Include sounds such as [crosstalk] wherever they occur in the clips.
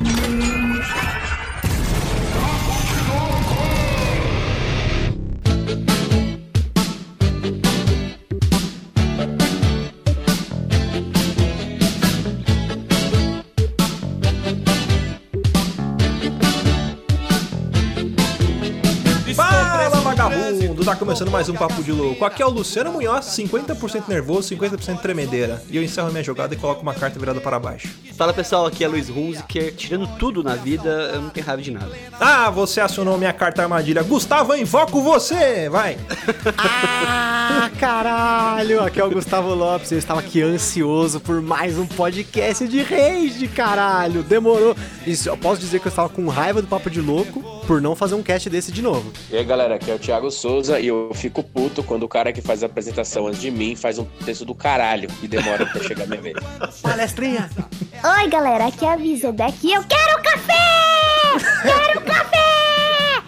Thank you. Tá começando mais um Papo de Louco. Aqui é o Luciano Munhoz, 50% nervoso, 50% tremedeira. E eu encerro minha jogada e coloco uma carta virada para baixo. Fala pessoal, aqui é Luiz Hunziker. Tirando tudo na vida, eu não tenho raiva de nada. Ah, você acionou minha carta armadilha. Gustavo, eu invoco você! Vai! [laughs] ah, caralho! Aqui é o Gustavo Lopes. Eu estava aqui ansioso por mais um podcast de rage, caralho! Demorou. Isso, eu posso dizer que eu estava com raiva do Papo de Louco por não fazer um cast desse de novo. E aí, galera, aqui é o Thiago Souza e eu fico puto quando o cara que faz a apresentação antes de mim faz um texto do caralho e demora até chegar a minha vez. Palestrinha! Oi, galera, aqui é a Visedeck e eu quero café! Quero café!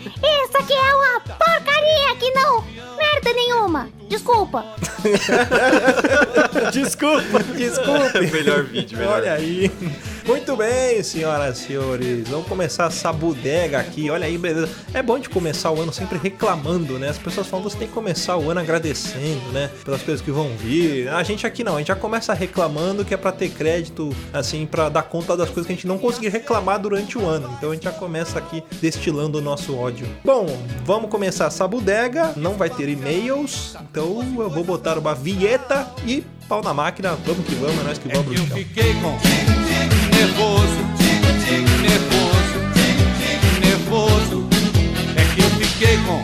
Isso aqui é uma porcaria que não merda nenhuma! Desculpa! [laughs] desculpa, desculpa! melhor vídeo, melhor. Olha aí. Muito bem, senhoras e senhores. Vamos começar essa bodega aqui. Olha aí, beleza. É bom de começar o ano sempre reclamando, né? As pessoas falam, você tem que começar o ano agradecendo, né? Pelas coisas que vão vir. A gente aqui não, a gente já começa reclamando que é para ter crédito, assim, para dar conta das coisas que a gente não conseguir reclamar durante o ano. Então a gente já começa aqui destilando o nosso ódio. Bom, vamos começar essa bodega. Não vai ter e-mails, então eu vou botar uma vinheta e pau na máquina. Vamos que vamos, é nós que vamos. É que eu fiquei com nervoso, nervoso, nervoso. É que eu fiquei com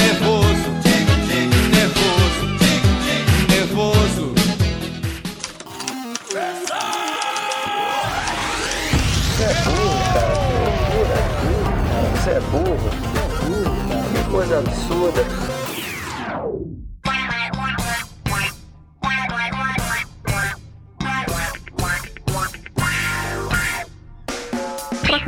nervoso, nervoso, nervoso. Você é burro, cara. Você é burro. Você é burro, cara. Que coisa absurda.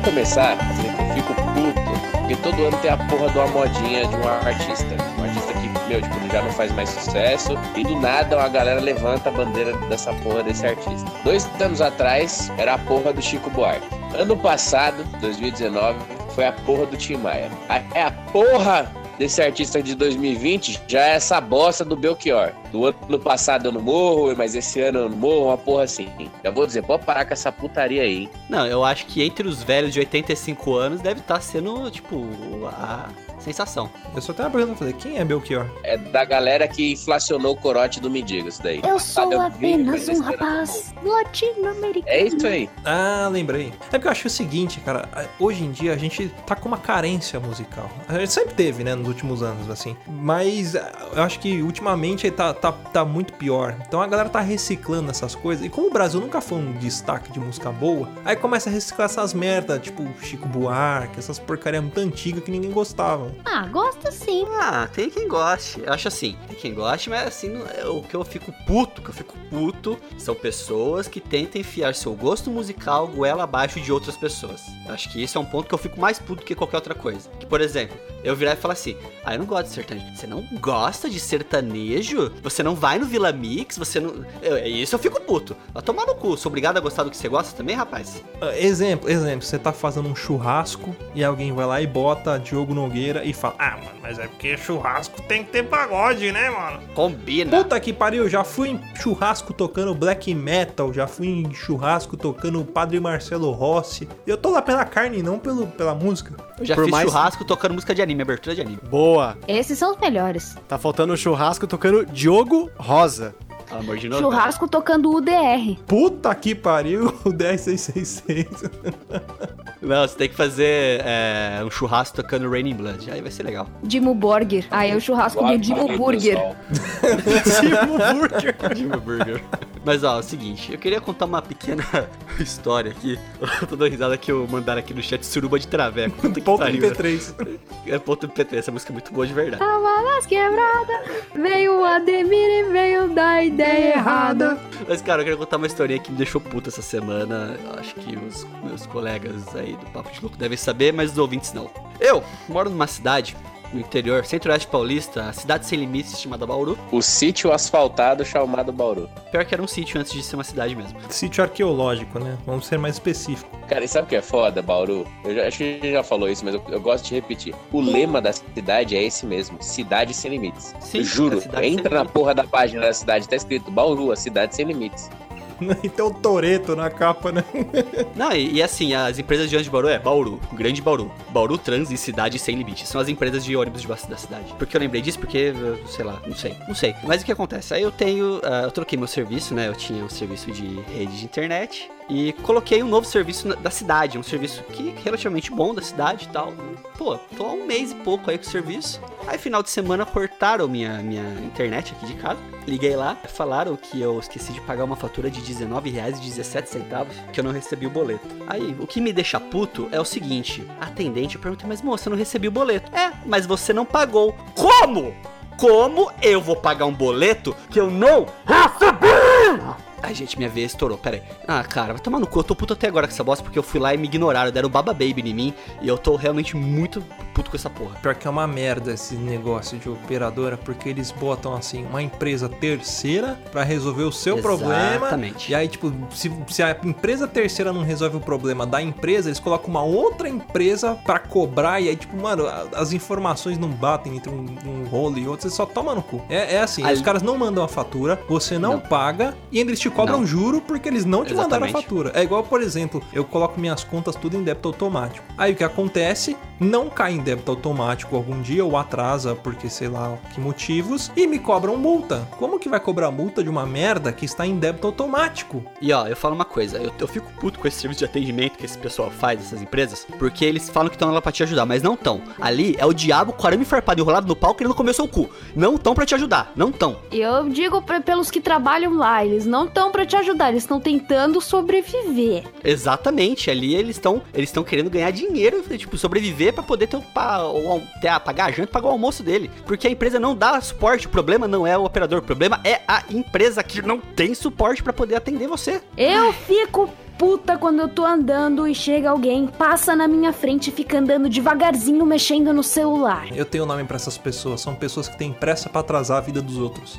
começar eu fico puto, porque todo ano tem a porra de uma modinha de um artista. Um artista que, meu, tipo, já não faz mais sucesso. E do nada uma galera levanta a bandeira dessa porra desse artista. Dois anos atrás era a porra do Chico Buarque. Ano passado, 2019, foi a porra do Tim Maia. É a porra desse artista de 2020 já é essa bosta do Belchior. Do ano passado eu não morro, mas esse ano eu não morro, uma porra assim. Já vou dizer, pode parar com essa putaria aí. Não, eu acho que entre os velhos de 85 anos deve estar tá sendo, tipo, a sensação. Eu só tenho uma pergunta pra fazer: quem é Belchior? É da galera que inflacionou o corote do mendigo, isso daí. Eu sou ah, apenas um rapaz latino-americano. É isso aí. Ah, lembrei. É porque eu acho o seguinte, cara, hoje em dia a gente tá com uma carência musical. A gente sempre teve, né, nos últimos anos, assim. Mas eu acho que ultimamente tá, tá, tá muito pior. Então a galera tá reciclando essas coisas. E como o Brasil nunca foi um destaque de música boa, aí começa a reciclar essas merdas, tipo Chico Buarque, essas porcaria muito antigas que ninguém gostava. Ah, gosto sim. Ah, tem quem goste. Eu acho assim, tem quem goste, mas assim, o que eu fico puto, que eu fico puto, são pessoas que tentam enfiar seu gosto musical goela abaixo de outras pessoas. Eu acho que esse é um ponto que eu fico mais puto que qualquer outra coisa. Que, por exemplo, eu virar e falar assim: ah, eu não gosto de sertanejo. Você não gosta de sertanejo? Você não vai no Vila Mix? Você não. Eu, isso eu fico puto. Vai tomar no cu. Sou obrigado a gostar do que você gosta também, rapaz? Ah, Exemplo, exemplo, você tá fazendo um churrasco e alguém vai lá e bota Diogo Nogueira e fala: Ah, mano, mas é porque churrasco tem que ter pagode, né, mano? Combina. Puta que pariu, já fui em churrasco tocando black metal, já fui em churrasco tocando Padre Marcelo Rossi. Eu tô lá pela carne, não pelo, pela música. Eu já por fiz mais- churrasco tocando música de anime, abertura de anime. Boa. Esses são os melhores. Tá faltando o churrasco tocando Diogo Rosa. Pelo amor de novo. Churrasco tocando UDR. Puta que pariu, [laughs] o 10666. Não, você tem que fazer é, um churrasco tocando Raining Blood. Aí vai ser legal. Dimo Burger. Aí é o churrasco do Dimo Burger. pessoal. [laughs] Jimmy Burger. Mas ó, é o seguinte, eu queria contar uma pequena [laughs] história aqui. [laughs] Eu tô dando risada que eu mandaram aqui no chat suruba de traveco. Puta Ponto pariu. MP3. É ponto MP3, essa música é muito boa de verdade. Tava nas quebradas. Veio o Ademir e veio da ideia errada. Mas, cara, eu queria contar uma historinha que me deixou puta essa semana. Eu Acho que os meus colegas aí do Papo de Louco devem saber, mas os ouvintes não. Eu moro numa cidade no interior, centro-oeste paulista, a cidade sem limites chamada Bauru. O sítio asfaltado chamado Bauru. Pior que era um sítio antes de ser uma cidade mesmo. Sítio arqueológico, né? Vamos ser mais específicos. Cara, e sabe o que é foda, Bauru? Eu já, acho que a gente já falou isso, mas eu, eu gosto de repetir. O lema da cidade é esse mesmo: Cidade sem limites. Sim, eu juro, entra na limites. porra da página da cidade, tá escrito Bauru, a cidade sem limites. E tem o Toreto na capa, né? Não, e, e assim, as empresas de ônibus de Bauru é Bauru, Grande Bauru, Bauru Trans e Cidade Sem Limites. São as empresas de ônibus de da cidade. Por que eu lembrei disso? Porque, sei lá, não sei, não sei. Mas o que acontece? Aí eu tenho, ah, eu troquei meu serviço, né? Eu tinha um serviço de rede de internet e coloquei um novo serviço da cidade, um serviço que relativamente bom da cidade e tal. Pô, tô há um mês e pouco aí com o serviço. Aí final de semana cortaram minha, minha internet aqui de casa. Liguei lá, falaram que eu esqueci de pagar uma fatura de R$19,17, que eu não recebi o boleto. Aí, o que me deixa puto é o seguinte: atendente pergunta, mas moça, eu não recebi o boleto. É, mas você não pagou. Como? Como eu vou pagar um boleto que eu não recebi? Ai, gente, minha veia estourou, pera aí. Ah, cara, vai tomar no cu, eu tô puto até agora com essa bosta, porque eu fui lá e me ignoraram, deram baba baby em mim, e eu tô realmente muito puto com essa porra. Pior que é uma merda esse negócio de operadora, porque eles botam assim uma empresa terceira pra resolver o seu problema. Exatamente. E aí, tipo, se, se a empresa terceira não resolve o problema da empresa, eles colocam uma outra empresa pra cobrar. E aí, tipo, mano, as informações não batem entre um, um rolo e outro, você só toma no cu. É, é assim, Ali- os caras não mandam a fatura, você não, Não. paga e ainda eles te cobram Não. juro porque eles não te mandaram a Exatamente. fatura. É igual, por exemplo, eu coloco minhas contas tudo em débito automático. Aí o que acontece? Não cai em débito automático algum dia ou atrasa porque sei lá que motivos e me cobram multa. Como que vai cobrar multa de uma merda que está em débito automático? E ó, eu falo uma coisa, eu, eu fico puto com esse serviço de atendimento que esse pessoal faz, essas empresas, porque eles falam que estão lá pra te ajudar, mas não estão. Ali é o diabo com arame farpado enrolado no pau querendo comer seu cu. Não estão pra te ajudar, não estão. Eu digo pra- pelos que trabalham lá, eles não estão pra te ajudar, eles estão tentando sobreviver. Exatamente, ali eles estão eles estão querendo ganhar dinheiro, tipo, sobreviver pra poder ter, o, pa, o, al- ter a, pagar a janta, pagar o almoço dele. Porque a empresa não dá suporte, o problema não é o operador, o problema é a empresa que não tem suporte pra poder atender você. Eu fico puta quando eu tô andando e chega alguém, passa na minha frente e fica andando devagarzinho mexendo no celular. Eu tenho nome pra essas pessoas, são pessoas que têm pressa pra atrasar a vida dos outros.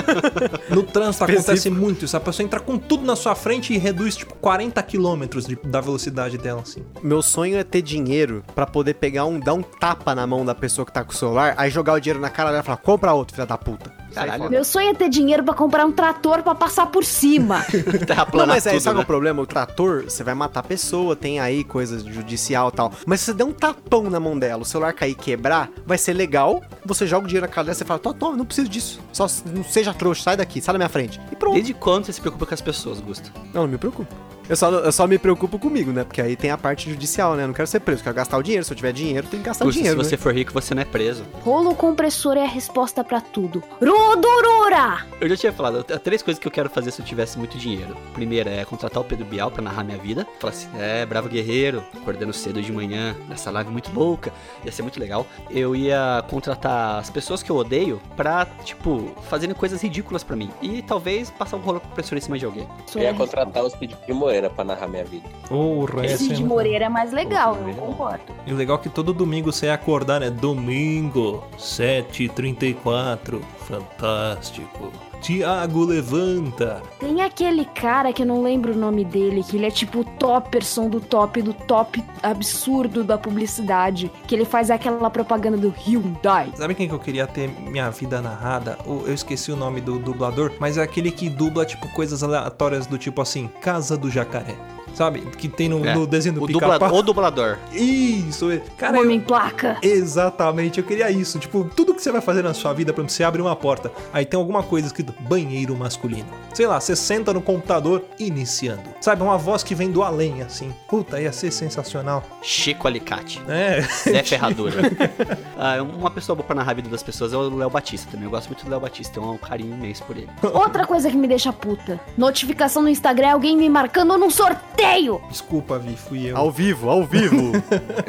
[laughs] no trânsito acontece muito isso, a pessoa entra com tudo na sua frente e reduz tipo 40 quilômetros de- da velocidade dela assim. Meu sonho é ter dinheiro pra poder pegar um, dar um tapa na mão da pessoa que tá com o celular, aí jogar o dinheiro na cara dela e falar, compra outro, filha da puta. Caralho, Meu sonho é ter dinheiro pra comprar um trator pra passar por cima. [laughs] Não, mas aí, tudo, sabe né? o problema? O trator, você vai matar a pessoa, tem aí coisas judicial e tal. Mas se você der um tapão na mão dela, o celular cair e quebrar, vai ser legal. Você joga o dinheiro na cara dela, você fala, toma, toma, não preciso disso. Só não seja trouxa, sai daqui, sai da minha frente. E pronto. Desde quando você se preocupa com as pessoas, Gusto? Não, não me preocupo. Eu só, eu só me preocupo comigo, né? Porque aí tem a parte judicial, né? Eu não quero ser preso, quero gastar o dinheiro. Se eu tiver dinheiro, tem que gastar o Gusto, se dinheiro. você né? for rico, você não é preso. Rolo compressor é a resposta pra tudo. Rudurura! Eu já tinha falado, há três coisas que eu quero fazer se eu tivesse muito dinheiro. Primeira é contratar o Pedro Bial pra narrar minha vida. Falar assim, é, bravo guerreiro, acordando cedo de manhã, nessa live muito louca, ia ser muito legal. Eu ia contratar as pessoas que eu odeio pra, tipo, fazerem coisas ridículas pra mim. E talvez passar um rolo compressor em cima de alguém. Eu ia contratar o Speed Moreira Moreira pra narrar minha vida. Porra, Cid é- Moreira é mais legal, eu é concordo. E o legal é que todo domingo você ia acordar, né? Domingo, 7h34. Fantástico. Tiago levanta. Tem aquele cara que eu não lembro o nome dele, que ele é tipo o topperson do top do top absurdo da publicidade. Que ele faz aquela propaganda do Hyundai. Sabe quem que eu queria ter minha vida narrada? Eu esqueci o nome do dublador, mas é aquele que dubla, tipo, coisas aleatórias do tipo assim, Casa do Jacaré. Sabe? Que tem no, É, no desenho do O, dubla, pica-pau. o dublador. Isso, é. cara. eu- Homem placa. Exatamente, eu queria isso. Tipo, tudo que você vai fazer na sua vida, por exemplo, você abre uma porta, aí tem alguma coisa escrito banheiro masculino. Sei lá, você senta no computador iniciando. Sabe, uma voz que vem do além, assim. Puta, ia ser sensacional. Chico Alicate. É. Zé Ferradura. [laughs] ah, uma pessoa boa pra narrar a vida das pessoas é o Léo Batista também. Eu gosto muito do Léo Batista, tenho um carinho imenso por ele. Outra coisa que me deixa puta. Notificação no Instagram, alguém me marcando num sorteio. Desculpa, Vi, fui eu. Ao vivo, ao vivo.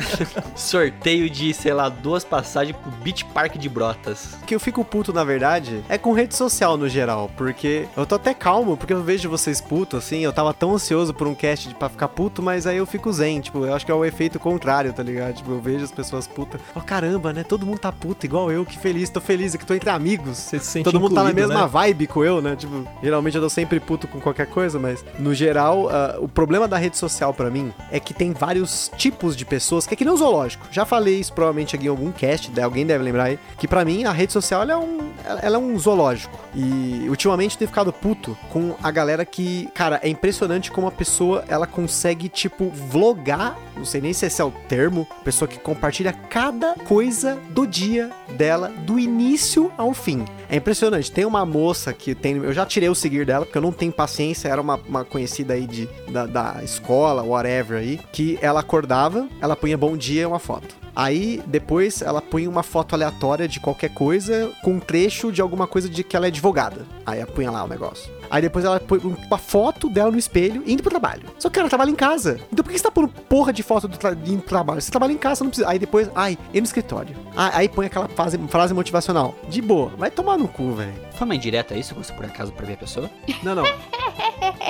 [laughs] Sorteio de, sei lá, duas passagens pro Beach Park de Brotas. O que eu fico puto, na verdade, é com rede social no geral. Porque eu tô até calmo, porque eu vejo vocês puto, assim. Eu tava tão ansioso por um cast de- pra ficar puto, mas aí eu fico zen. Tipo, eu acho que é o efeito contrário, tá ligado? Tipo, eu vejo as pessoas putas. Oh, caramba, né? Todo mundo tá puto, igual eu. Que feliz, tô feliz aqui, tô entre amigos. Você se sente Todo mundo tá na mesma né? vibe com eu, né? Tipo, geralmente eu tô sempre puto com qualquer coisa, mas no geral, ah, o problema da rede social pra mim é que tem vários tipos de pessoas, que é que nem um zoológico. Já falei isso provavelmente aqui em algum cast, né? alguém deve lembrar aí, que pra mim a rede social é um, ela é um zoológico. E ultimamente eu tenho ficado puto com a galera que, cara, é impressionante como a pessoa ela consegue, tipo, vlogar, não sei nem se esse é o termo, pessoa que compartilha cada coisa do dia dela, do início ao fim. É impressionante. Tem uma moça que tem. Eu já tirei o seguir dela, porque eu não tenho paciência. Era uma, uma conhecida aí de, da, da escola, whatever aí. Que ela acordava, ela punha bom dia e uma foto. Aí, depois, ela punha uma foto aleatória de qualquer coisa, com um trecho de alguma coisa de que ela é advogada. Aí ela punha lá o negócio. Aí depois ela põe uma foto dela no espelho indo pro trabalho. Só que ela trabalha em casa. Então por que você tá pondo porra de foto do tra indo pro trabalho? Você trabalha em casa, você não precisa. Aí depois, ai, e no escritório. Ah, aí põe aquela frase, frase motivacional. De boa. Vai tomar no cu, velho. Foi uma indireta isso, você por acaso pra ver a pessoa? Não, não. [laughs]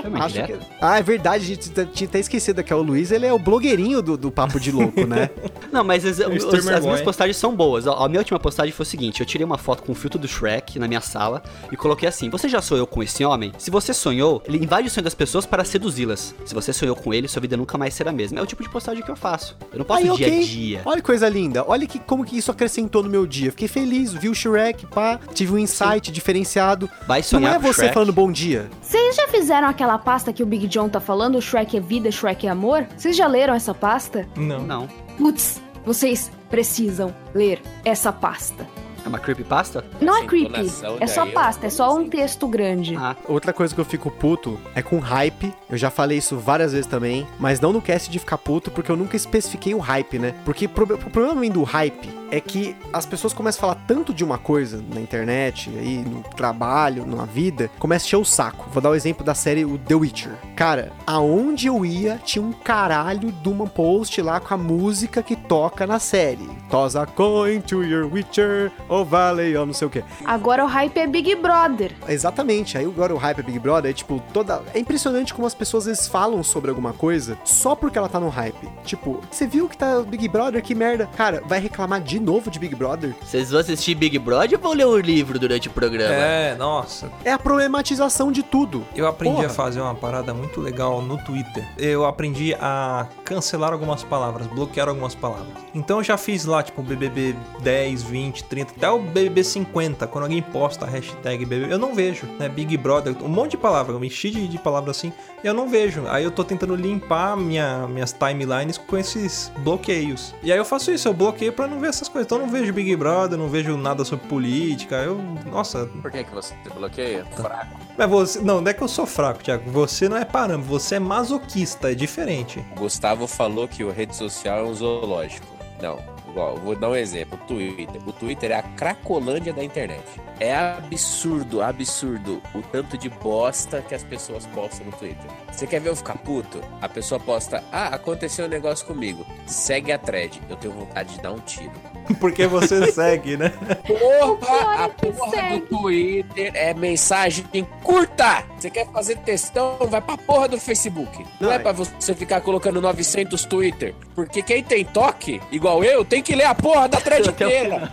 Uma Acho que... Ah, é verdade, a gente tinha até esquecido que é o Luiz, ele é o blogueirinho do, do Papo de Louco, né? [laughs] Não, mas as, os- streamer as minhas postagens são boas. A, a minha última postagem foi o seguinte: eu tirei uma foto com o filtro do Shrek na minha sala e coloquei assim: Você já sonhou com esse homem? Se você sonhou, ele invade o sonho das pessoas para seduzi-las. Se você sonhou com ele, sua vida nunca mais será a mesma. É o tipo de postagem que eu faço. Eu não posto Aí, dia ok. a dia. Olha que coisa linda. Olha que, como que isso acrescentou no meu dia. Fiquei feliz, vi o Shrek, pá, tive um insight diferenciado. Vai Não sonhar é com o você Shrek. falando bom dia. Vocês já fizeram aquela pasta que o Big John tá falando? Shrek é vida, Shrek é amor? Vocês já leram essa pasta? Não. Não. Putz, vocês precisam ler essa pasta. É uma creepypasta? Não é creepy, é só eu pasta, é só um texto grande. Ah, Outra coisa que eu fico puto é com hype. Eu já falei isso várias vezes também, mas não no cast de ficar puto, porque eu nunca especifiquei o hype, né? Porque pro- o problema do hype é que as pessoas começam a falar tanto de uma coisa na internet, aí no trabalho, na vida, começa a encher o saco. Vou dar o exemplo da série o The Witcher. Cara, aonde eu ia, tinha um caralho de uma post lá com a música que toca na série. Toss a coin to your Witcher, oh valley, oh não sei o que. Agora o hype é Big Brother. Exatamente. Aí agora o hype é Big Brother é tipo toda. É impressionante como as pessoas às vezes falam sobre alguma coisa só porque ela tá no hype. Tipo, você viu que tá Big Brother? Que merda. Cara, vai reclamar de novo de Big Brother? vocês vão assistir Big Brother ou vão ler o livro durante o programa? É, nossa. É a problematização de tudo. Eu aprendi Porra. a fazer uma parada muito legal no Twitter. Eu aprendi a cancelar algumas palavras, bloquear algumas palavras. Então eu já fiz lá, tipo, BBB 10, 20, 30, até o BBB 50. Quando alguém posta a hashtag BBB, eu não vejo, né? Big Brother, um monte de palavras, eu me enchi de, de palavras assim, e eu não vejo. Aí eu tô tentando limpar minha, minhas timelines com esses bloqueios. E aí eu faço isso, eu bloqueio pra não ver essas coisas. Então eu não vejo Big Brother, não vejo nada sobre política. Eu, nossa, Por que, que você bloqueia? Fraco. mas você. Não, não é que eu sou fraco, Thiago. Você não é parâmetro, você é masoquista, é diferente. O Gustavo falou que o rede social é um zoológico. Não, eu vou dar um exemplo. O Twitter. O Twitter é a cracolândia da internet. É absurdo, absurdo o tanto de bosta que as pessoas postam no Twitter. Você quer ver eu ficar puto? A pessoa posta, ah, aconteceu um negócio comigo. Segue a thread. Eu tenho vontade de dar um tiro. [laughs] Porque você segue, né? Porra, a que porra segue. do Twitter é mensagem curta. Você quer fazer textão, vai pra porra do Facebook. Não, Não, é é- pra você ficar colocando 900 Twitter. Porque quem tem toque, igual eu, tem que ler a porra da thread [laughs] inteira.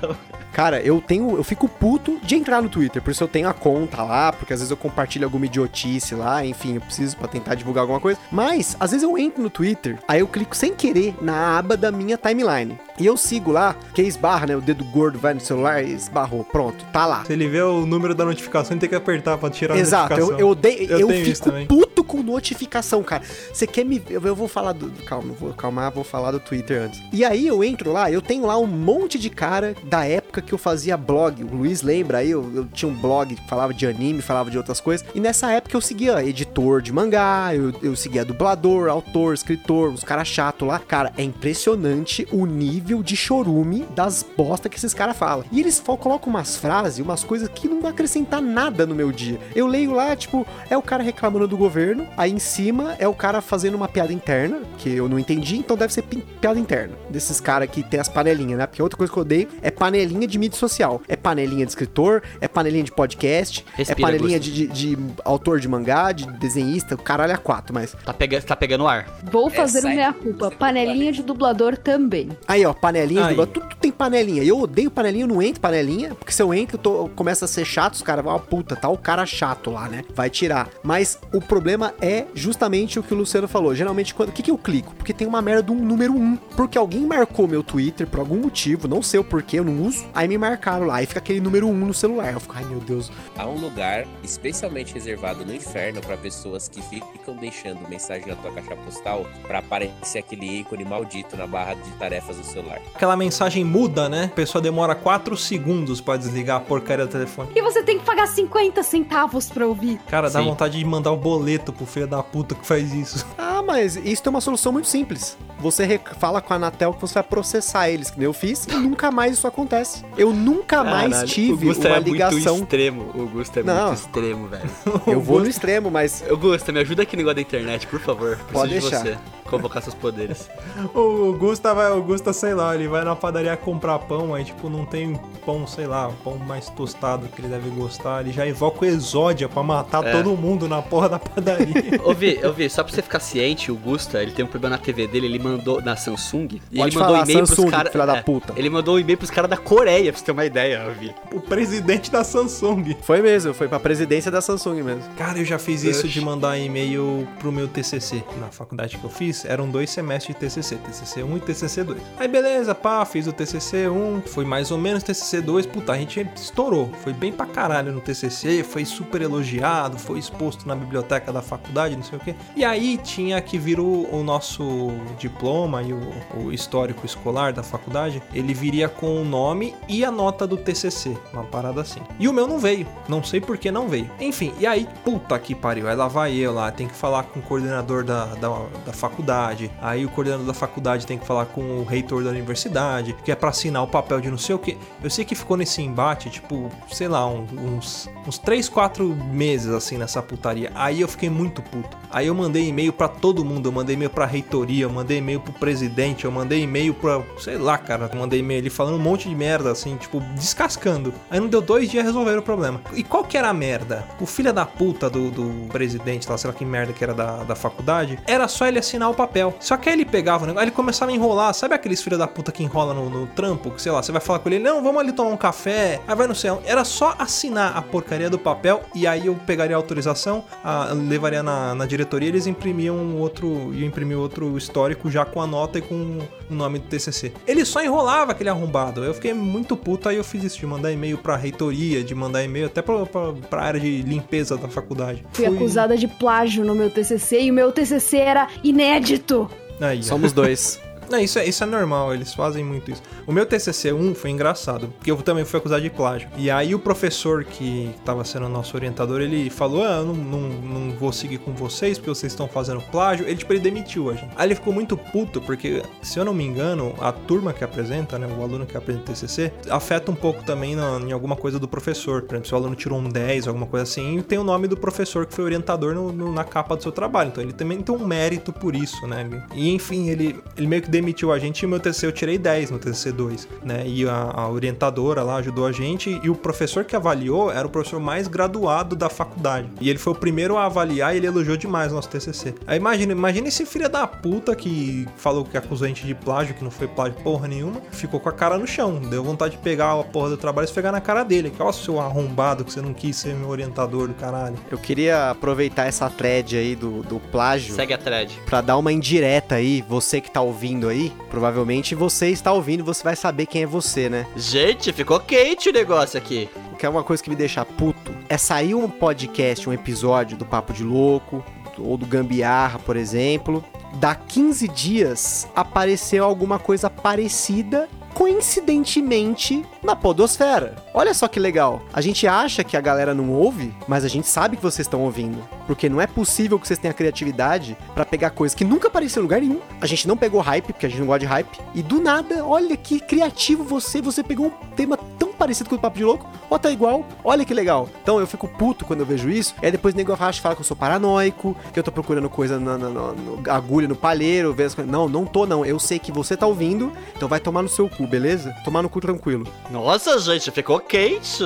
Cara, eu tenho. Eu fico puto de entrar no Twitter, por isso eu tenho a conta lá, porque às vezes eu compartilho alguma idiotice lá, enfim, eu preciso pra tentar divulgar alguma coisa. Mas, às vezes eu entro no Twitter, aí eu clico sem querer na aba da minha timeline. E eu sigo lá, que esbarra, né? O dedo gordo vai no celular e esbarrou. Pronto, tá lá. Se ele vê o número da notificação, ele tem que apertar pra tirar a Exato, eu, notificação. eu odeio. Eu Eu, fico puto com notificação, cara. Você quer me. Eu, eu vou falar do. Calma, vou calmar, vou falar do Twitter antes. E aí eu entro lá, eu tenho lá um monte de cara da época que eu fazia blog. O Luiz lembra aí, eu, eu tinha um blog que falava de anime, falava de outras coisas. E nessa época eu seguia editor de mangá, eu, eu seguia dublador, autor, escritor, os caras chatos lá. Cara, é impressionante o nível de chorume das bosta que esses caras falam. E eles colocam umas frases, umas coisas que não vai acrescentar nada no meu dia. Eu leio lá, tipo, é o cara reclamando do governo, aí em cima é o cara fazendo uma piada interna, que eu não entendi, então deve ser pi- piada interna. Desses caras que tem as panelinhas, né? Porque outra coisa que eu odeio é panelinha de mídia social. É panelinha de escritor, é panelinha de podcast, Respira, é panelinha de, de- de autor de mangá, de desenhista, o caralho é quatro, mas. Tá, pega, tá pegando ar. Vou fazer é- meia-culpa. Panelinha de dublador também. Aí, ó, panelinha, Aí. tudo, tudo tem panelinha. Eu odeio panelinha, eu não entro panelinha, porque se eu entro, eu tô, começa a ser chato, os caras vão, ah, puta, tá o cara chato lá, né? Vai tirar. Mas o problema é justamente o que o Luciano falou. Geralmente, quando. O que, que eu clico? Porque tem uma merda de um número 1. Porque alguém marcou meu Twitter por algum motivo, não sei o porquê, eu não uso. Aí me marcaram lá. Aí fica aquele número 1 no celular. Eu fico, ai meu Deus. Há um lugar especialmente reservado no inferno pra pessoas que ficam deixando mensagem na tua caixa postal pra aparecer aquele ícone maldito na barra de tarefas do celular. Aquela mensagem muda, né? A pessoa demora 4 segundos pra desligar a porcaria do telefone. E você tem que pagar 50 centavos pra ouvir. Cara, dá Sim. vontade de mandar o boleto pro filho da puta que faz isso. Ah, mas isso tem uma solução muito simples. Você fala com a Anatel que você vai processar eles, que nem eu fiz, e nunca mais isso acontece. Eu nunca mais tive o Gusta uma é muito ligação. extremo. O Gusta é Não. muito extremo, velho. [laughs] Eu vou no extremo, mas Ô, Gusta, me ajuda aqui no negócio da internet, por favor. Preciso Pode de deixar. você. Convocar seus poderes. [laughs] O Gusta vai, o Gusta, sei lá, ele vai na padaria comprar pão, aí tipo, não tem pão, sei lá, pão mais tostado que ele deve gostar, ele já evoca o Exódia pra matar É. todo mundo na porra da padaria. [laughs] Ô, Vi, ô, Vi, só pra você ficar ciente, o Gusta, ele tem um problema na TV dele, ele mandou na Samsung. E Pode ele mandou um e-mail pros caras. filha da puta. Ele mandou um e-mail pros caras da Coreia, pra você ter uma ideia, Vi. o presidente da Samsung. foi mesmo, foi pra presidência da Samsung mesmo. Cara, eu já fiz isso de mandar e-mail pro meu TCC. Na faculdade que eu fiz, eram dois semestres de TCC, TCC 1 e TCC 2. Aí beleza, pá, fiz o TCC 1, foi mais ou menos TCC 2, puta, a gente estourou. Foi bem pra caralho no TCC, foi super elogiado, foi exposto na biblioteca da faculdade, não sei o quê. E aí tinha que vir o, o nosso diploma e o, o histórico escolar da faculdade, ele viria com o nome e a nota do TCC, uma parada assim. E o meu não veio, não sei por que não veio. Enfim, e aí, puta que pariu, aí lá vai eu lá, tem que falar com o coordenador da, da, da faculdade, aí o coordenador da faculdade tem que falar com o reitor da universidade, que é pra assinar o papel de não sei o que. Eu sei que ficou nesse embate, tipo, sei lá, uns, uns 3, 4 meses assim nessa putaria. Aí eu fiquei muito puto. Aí eu mandei e-mail pra todo mundo, eu mandei e-mail pra reitoria, eu mandei e-mail pro presidente, eu mandei e-mail pra, sei lá, cara, mandei e-mail ali falando um monte de merda, assim, tipo, descascando. Aí não deu dois dias resolveram o problema. E qual que era a merda? O filho da puta do, do presidente, lá, sei lá que merda que era da, da faculdade, era só ele assinar o papel. Só que aí ele pegava o negócio, aí ele começava a enrolar, sabe aqueles filhos da puta que enrola no, no trampo, que sei lá, você vai falar com ele, não, vamos ali tomar um café, aí vai no céu. Era só assinar a porcaria do papel e aí eu pegaria a autorização, a- levaria na, na diretoria, eles imprimiam outro, ia imprimir outro histórico já com a nota e com o nome do TCC. Ele só enrolava aquele arrombado. Eu fiquei muito puto, aí eu fiz isso, de mandar e-mail pra reitoria, de mandar e-mail até pra, pra, pra área de limpeza da faculdade. Fui acusada de plágio no meu TCC e o meu TCC era inédito. Aí, ó. Somos dois. [laughs] Isso é, isso é normal, eles fazem muito isso. O meu TCC1 foi engraçado, porque eu também fui acusado de plágio. E aí o professor que estava sendo nosso orientador, ele falou, ah, eu não, não, não vou seguir com vocês porque vocês estão fazendo plágio. Ele, tipo, ele demitiu a gente. Aí ele ficou muito puto, porque, se eu não me engano, a turma que apresenta, né, o aluno que apresenta o TCC, afeta um pouco também na- em alguma coisa do professor. Por exemplo, se o aluno tirou um 10, alguma coisa assim, tem o nome do professor que foi orientador no- no- na capa do seu trabalho. Então ele também tem um mérito por isso, né? E enfim, ele, ele meio que demitiu a gente e meu TCC eu tirei 10 no TCC 2, né? E a, a orientadora lá ajudou a gente e o professor que avaliou era o professor mais graduado da faculdade. E ele foi o primeiro a avaliar e ele elogiou demais o nosso TCC. Aí imagina, imagina esse filho da puta que falou que acusou a gente de plágio, que não foi plágio porra nenhuma, ficou com a cara no chão. Deu vontade de pegar a porra do trabalho e esfregar na cara dele. Que, ó, seu arrombado que você não quis ser meu orientador do caralho. Eu queria aproveitar essa thread aí do, do plágio Segue a thread. pra dar uma indireta aí, você que tá ouvindo aí, provavelmente você está ouvindo, você vai saber quem é você, né? Gente, ficou quente o negócio aqui. O que é uma coisa que me deixa puto é sair um podcast, um episódio do Papo de Louco, ou do Gambiarra, por exemplo. Dá 15 dias apareceu alguma coisa parecida, coincidentemente, na Podosfera. Olha só que legal. A gente acha que a galera não ouve, mas a gente sabe que vocês estão ouvindo. Porque não é possível que vocês tenham criatividade pra pegar coisas que nunca apareceu em lugar nenhum. A gente não pegou hype, porque a gente não gosta de hype. E do nada, olha que criativo você. Você pegou um tema tão parecido com o Papo de Louco, ou tá igual, olha que legal. Então eu fico puto quando eu vejo isso, e aí depois o nego acha fala que eu sou paranoico, que eu tô procurando coisa na, na- na- no- agulha no palheiro, ver as coisas. Não, não tô não, eu sei que você tá ouvindo, então vai tomar no seu cu, beleza? Tomar no cu tranquilo. Nossa, gente, ficou quente.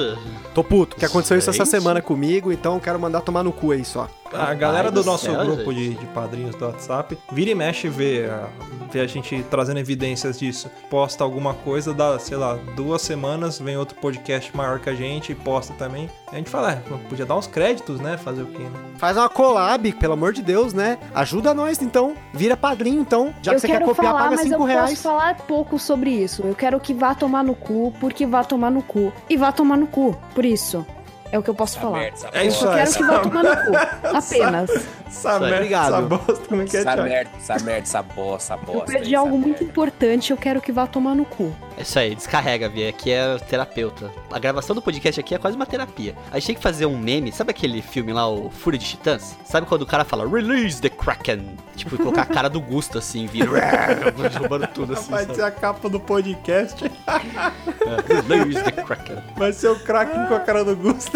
Tô puto, que aconteceu isso essa Gente. semana comigo, então eu quero mandar tomar no cu aí só. A galera do do nosso céu, grupo de, de padrinhos do WhatsApp vira e mexe vê, a- vê a gente trazendo evidências disso. Posta alguma coisa, dá, sei lá, duas semanas, vem outro podcast maior que a gente e posta também. E a gente fala, é, podia dar uns créditos, né? Fazer o quê, né? Faz uma collab, pelo amor de Deus, né? Ajuda nós então, vira padrinho então, já que eu você quer quero copiar, falar, paga mas eu 5 posso reais. falar pouco sobre isso. Eu quero que vá tomar no cu, porque vá tomar no cu. E vá tomar no cu, por isso. É o que eu posso falar. merda, essa É Eu isso só aí. quero que vá tomar no cu. Apenas. Essa merda, obrigado. essa bosta, como é que é, Essa merda, essa merda, essa bosta, essa Eu bosta. perdi algo muito importante, eu quero que vá tomar no cu. É isso aí, descarrega, Vi. Aqui é terapeuta. A gravação do podcast aqui é quase uma terapia. A gente tem que fazer um meme. Sabe aquele filme lá, o Fúria de Titãs? Sabe quando o cara fala Release the Kraken? Tipo, colocar a cara do Gusto assim, vira. [laughs] roubando tudo assim. Vai sabe? ser a capa do podcast, É, Release the Kraken. vai ser o Kraken com a cara do Gusto.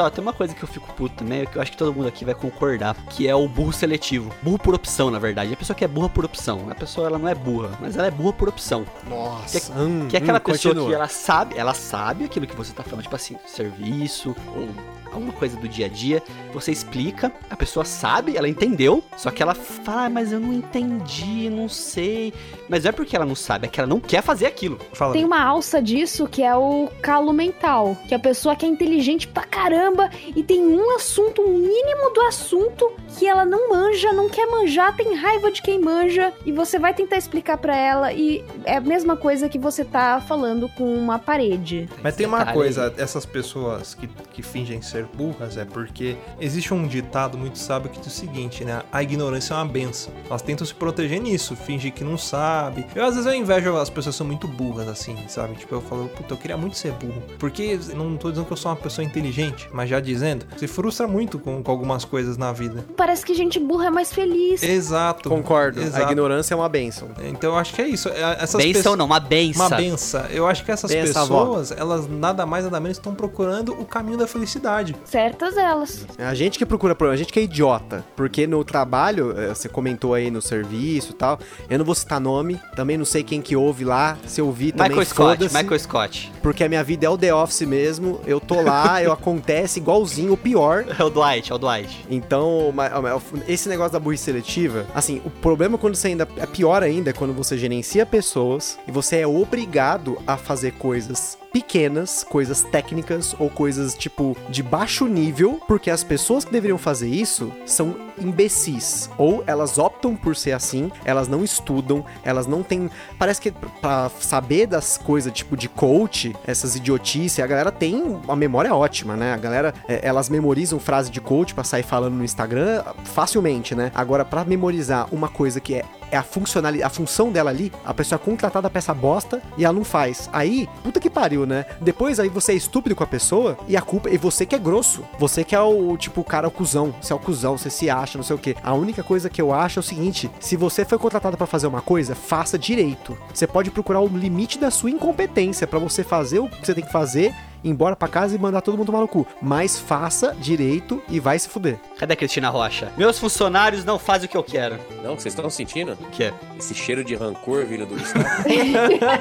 Ó, tem uma coisa que eu fico puto também, que eu acho que todo mundo aqui vai concordar, que é o burro seletivo. Burro por opção, na verdade. A pessoa que é burra por opção. A pessoa, ela não é burra, mas ela é burra por opção. Nossa, Que é aquela hum, pessoa continua. que ela sabe, ela sabe aquilo que você tá falando, tipo assim, serviço ou alguma coisa do dia a dia, você explica, a pessoa sabe, ela entendeu, só que ela fala, ah, mas eu não entendi, não sei. Mas não é porque ela não sabe, é que ela não quer fazer aquilo. Fala. Tem uma alça disso que é o calo mental, que é a pessoa que é inteligente pra caramba e tem um assunto, um mínimo do assunto que ela não manja, não quer manjar, tem raiva de quem manja e você vai tentar explicar pra ela e é a mesma coisa que você tá falando com uma parede. Mas tem uma coisa, essas pessoas que, que fingem ser burras é porque existe um ditado muito sábio que diz o seguinte, né? A ignorância é uma benção. Elas tentam se proteger nisso, fingir que não sabe. Eu às vezes eu invejo as pessoas que são muito burras, assim, sabe? Tipo, eu falo, puta, eu queria muito ser burro. Porque não tô dizendo que eu sou uma pessoa inteligente, mas já dizendo, se frustra muito com, com algumas coisas na vida. Parece que gente burra é mais feliz. Exato. Concordo, a Exato. ignorância é uma benção. Então eu acho que é isso. É, Essas benção pessoas- não, uma benção. Uma benção. Eu acho que essas Benção, avó. pessoas, elas nada mais nada menos estão procurando o caminho da felicidade. Certas elas. É a gente que procura problema, a gente que é idiota. Porque no trabalho, eh, você comentou aí no serviço e tal, eu não vou citar nome, também não sei quem que ouve lá, se eu ouvir também Michael Scott, Michael Scott. porque a minha vida é o The Office mesmo, eu tô lá, eu [laughs] acontece igualzinho, o pior. [laughs] É o Dwight, é o Dwight. Então, esse negócio da burrice seletiva, assim, o problema quando você ainda. É pior ainda é quando você gerencia pessoas e você é obrigado a fazer coisas pequenas, coisas técnicas ou coisas tipo de baixo nível, porque as pessoas que deveriam fazer isso são imbecis. Ou elas optam por ser assim, elas não estudam, elas não têm. Parece que pra saber das coisas tipo de coach, essas idiotices, a galera tem uma memória ótima, né? A galera, é, elas memorizam frase de coach pra sair falando no Instagram facilmente, né? Agora, pra memorizar uma coisa que é é a funcionalidade, a função dela ali, a pessoa é contratada pra essa bosta e ela não faz. Aí, puta que pariu, né? Depois aí você é estúpido com a pessoa e a culpa, e você que é grosso. Você que é o, tipo, o cara o cuzão. Você é o cuzão, você se acha, não sei o quê. A única coisa que eu acho é o seguinte: se você foi contratado pra fazer uma coisa, faça direito. Você pode procurar o limite da sua incompetência pra você fazer o que você tem que fazer ir embora pra casa e mandar todo mundo tomar no cu. Mas faça direito e vai se fuder. Cadê a Cristina Rocha? Meus funcionários não fazem o que eu quero. Não, vocês estão sentindo? O que é? Esse cheiro de rancor vindo do Gustavo? [laughs]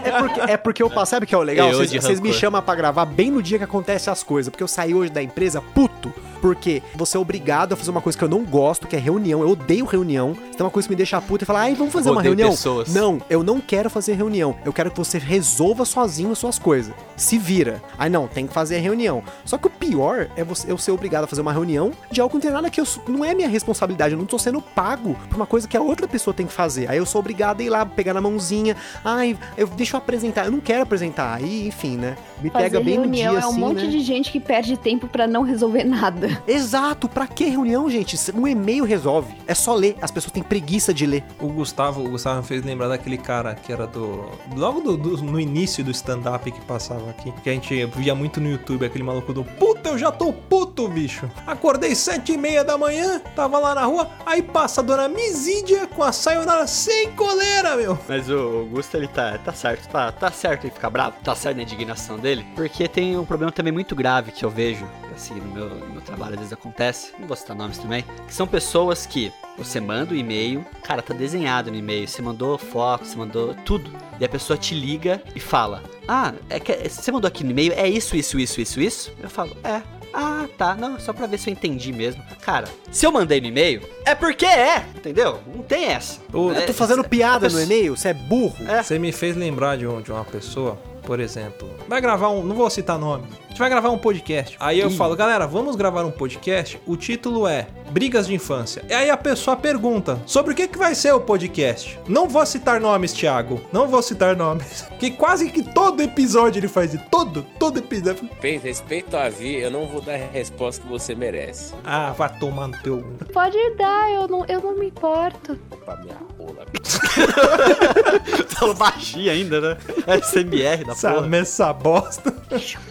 É porque, é porque eu passo, sabe o que é o legal? Vocês, me chamam pra gravar bem no dia que acontecem as coisas. Porque eu saí hoje da empresa puto. Porque você é obrigado a fazer uma coisa que eu não gosto, que é reunião. Eu odeio reunião. Se tem uma coisa que me deixa puto e falar, ai, vamos fazer uma reunião? pessoas. Não, eu não quero fazer reunião. Eu quero que você resolva sozinho as suas coisas. Se vira. Aí não, tem que fazer a reunião. Só que o pior é você, eu ser obrigado a fazer uma reunião de algo que não tem nada que eu, não é minha responsabilidade. Eu não tô sendo pago por uma coisa que a outra pessoa tem que fazer. Aí eu sou obrigado a ir lá, pegar na mãozinha. Ai, eu, deixa eu apresentar. Eu não quero apresentar. Aí, enfim, né? Me Fazer pega bem no reunião dia é um assim, monte né? de gente que perde tempo pra não resolver nada. [laughs] Exato, pra que reunião, gente? Um e-mail resolve. É só ler. As pessoas têm preguiça de ler. O Gustavo, o Gustavo me fez lembrar daquele cara que era do. Logo do- do- no início do stand-up que passava aqui. Que a gente via muito no YouTube, aquele maluco do puta, eu já tô puto, bicho. Acordei sete e meia da manhã, tava lá na rua, aí passa a dona Misídia com a sayonara sem coleira, meu. Mas o Augusto, ele tá, tá certo, tá, tá certo em ficar bravo, tá certo na indignação dele, porque tem um problema também muito grave que eu vejo, assim, no meu, no meu trabalho às vezes acontece, não vou citar nomes também, que são pessoas que você manda o e-mail, cara, tá desenhado no e-mail, você mandou foto, você mandou tudo, e a pessoa te liga e fala, ah, é que você mandou aqui no e-mail, é isso, isso, isso, isso, isso? Eu falo, é. Ah, tá. Não, só pra ver se eu entendi mesmo. Cara, se eu mandei no e-mail, é porque é, entendeu? Não tem essa. Ô, Eu tô fazendo piada no e-mail? Você é burro? É. Você me fez lembrar de, um, de uma pessoa, por exemplo, vai gravar um. Não vou citar nome. A gente vai gravar um podcast. Aí eu falo, galera, vamos gravar um podcast. O título é Brigas de Infância. E aí a pessoa pergunta: sobre o que, que vai ser o podcast? Não vou citar nomes, Thiago. Não vou citar nomes. [laughs] Que quase que todo episódio ele faz isso. Todo, todo episódio. Respeito, respeito a Vi, eu não vou dar a resposta que você merece. Ah, vai tomar no teu. Pode dar, eu não, eu não me importo. Pra minha rola. [laughs] Fala baixinho ainda, né? SMR da Essa, porra. essa bosta.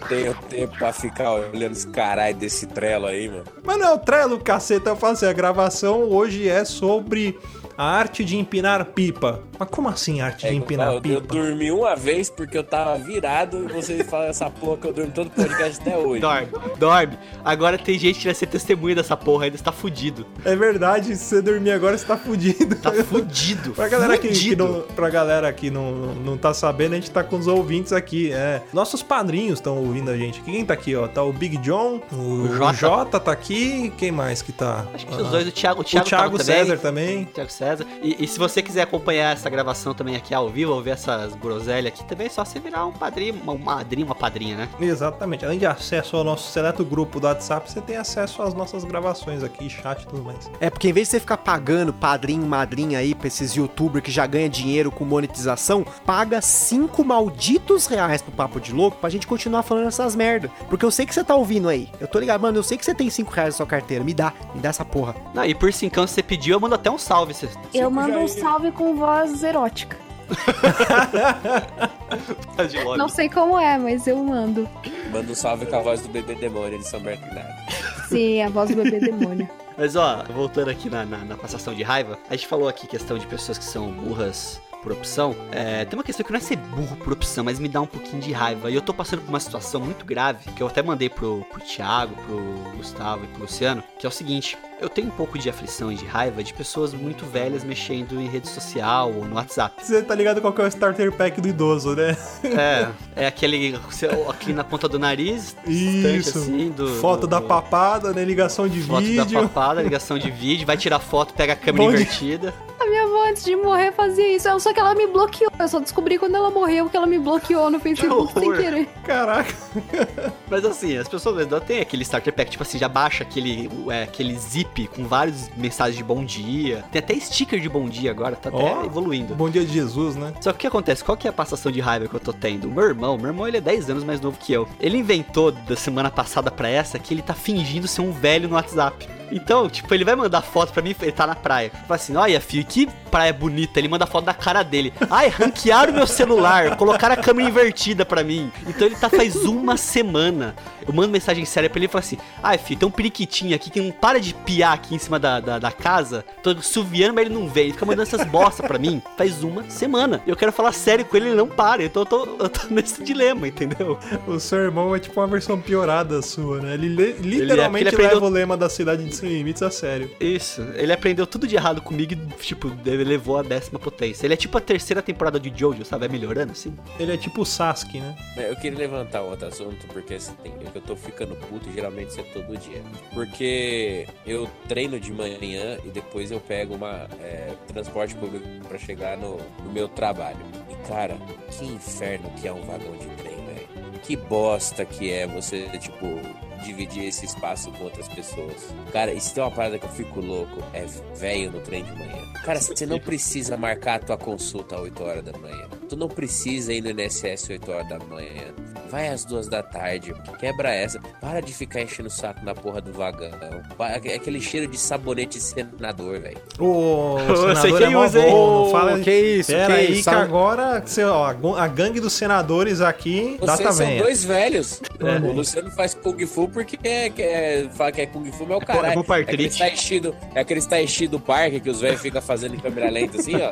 Tenho tempo pra ficar olhando esse caralho desse trelo aí, mano. Mas não é o trelo, caceta. Eu falo assim, a gravação hoje é sobre a arte de empinar pipa. Mas como assim arte de empinar É, eu, eu pipa? dormi uma vez porque eu tava virado e você fala essa porra que eu durmo todo podcast até hoje. Dorme, dorme. Agora tem gente que vai ser testemunha dessa porra ainda, está fudido. É verdade, se você dormir agora, você tá fudido. Tá fudido. [laughs] Pra galera que, que fudido. não, pra galera que não, não, não tá sabendo, a gente tá com os ouvintes aqui. É. Nossos padrinhos estão ouvindo a gente. Quem tá aqui, ó? Tá o Big John, o, O o Jota. Jota. tá aqui. Quem mais que tá? Acho que Ah, os dois, o Thiago, o O Thiago, Thiago tava também. César também. Thiago César. E, e se você quiser acompanhar essa gravação também aqui ao vivo, ou ver essas groselhas aqui também, é só você virar um padrinho, uma madrinha, uma padrinha, né? Exatamente. Além de acesso ao nosso seleto grupo do WhatsApp, você tem acesso às nossas gravações aqui, chat e tudo mais. É porque em vez de você ficar pagando padrinho, madrinha aí pra esses youtubers que já ganha dinheiro com monetização, paga cinco malditos reais pro Papo de Louco pra gente continuar falando essas merda. Porque eu sei que você tá ouvindo aí. Eu tô ligado, mano, eu sei que você tem cinco reais na sua carteira. Me dá, me dá essa porra. Não, e por cincão, se você pediu, eu mando até um salve. Você... Eu mando um salve com voz erótica. [laughs] Tá de. Não sei como é, mas eu mando. Manda um salve com a voz do bebê demônio de São Bernardo. Sim, a voz do bebê demônio. [laughs] Mas ó, voltando aqui na, na, na passação de raiva, a gente falou aqui questão de pessoas que são burras por opção. É, tem uma questão que não é ser burro por opção, mas me dá um pouquinho de raiva. E eu tô passando por uma situação muito grave, que eu até mandei pro, pro Thiago, pro Gustavo e pro Luciano, que é o seguinte. Eu tenho um pouco de aflição e de raiva de pessoas muito velhas mexendo em rede social ou no WhatsApp. Você tá ligado qual que é o starter pack do idoso, né? É, é aquele aqui na ponta do nariz, Isso. assim, do, Foto do- da papada, né? Ligação de Foto vídeo. da papada, ligação de vídeo, vai tirar foto, pega a câmera Bom de- invertida. A minha avó, antes de morrer, fazia isso. Só que ela me bloqueou. Eu só descobri quando ela morreu que ela me bloqueou no Facebook sem querer. Caraca. Mas assim, as pessoas ainda têm aquele starter pack, tipo assim, já baixa aquele, é, aquele zip com várias mensagens de bom dia. Tem até sticker de bom dia agora, tá até Ó. evoluindo. Bom dia de Jesus, né? Só que o que acontece? Qual que é a passação de raiva que eu tô tendo? O meu irmão, meu irmão ele é 10 anos mais novo que eu. Ele inventou da semana passada pra essa que ele tá fingindo ser um velho no WhatsApp. Então, tipo, ele vai mandar foto pra mim, ele tá na praia. Fala assim, olha, filho, que praia bonita. Ele manda foto da cara dele. Ai, ranquearam meu celular, colocaram a câmera invertida pra mim. Então ele tá faz uma semana. Eu mando mensagem séria pra ele e falo assim, ai, filho, tem um periquitinho aqui que não para de piar aqui em cima da, da, da casa. Tô suviando, mas ele não vem. Ele fica mandando essas bosta pra mim faz uma semana. Eu quero falar sério com ele, ele não para. Então eu tô, eu tô nesse dilema, entendeu? O seu irmão é tipo uma versão piorada sua, né? Ele li- literalmente ele aprendeu- leva o lema da cidade de Sem Limites a sério. Isso, ele aprendeu tudo de errado comigo e, tipo, ele levou a décima potência. Ele é tipo a terceira temporada de Jojo, sabe? Vai melhorando assim. Ele é tipo o Sasuke, né? É, Eu queria levantar um outro assunto, porque assim, eu tô ficando puto e geralmente isso é todo dia. Porque eu treino de manhã e depois eu pego uma é, transporte público pra chegar no, no meu trabalho. E cara, que inferno que é um vagão de trem, velho. Que bosta que é você, tipo, dividir esse espaço com outras pessoas. Cara, isso tem uma parada que eu fico louco, é velho no trem de manhã. Cara, você não precisa marcar a tua consulta às 8 horas da manhã. Tu não precisa ir no INSS 8 horas da manhã. Vai às duas da tarde, quebra essa. Para de ficar enchendo o saco na porra do vagão. É Aquele cheiro de sabonete de senador, velho. O Eu sei senador quem é mó usa, hein? bom, não fala Ô, que isso, Pera que aí isso, agora, você, ó, a gu- a gangue dos senadores aqui, data Vocês são venha. dois velhos. É. O Luciano faz Kung Fu porque é, que é- fala que é Kung Fu, mas é o É caralho. bom pra É aquele artrite. tai chi do, é aquele tai chi do parque que os velhos ficam fazendo em câmera lenta assim, ó.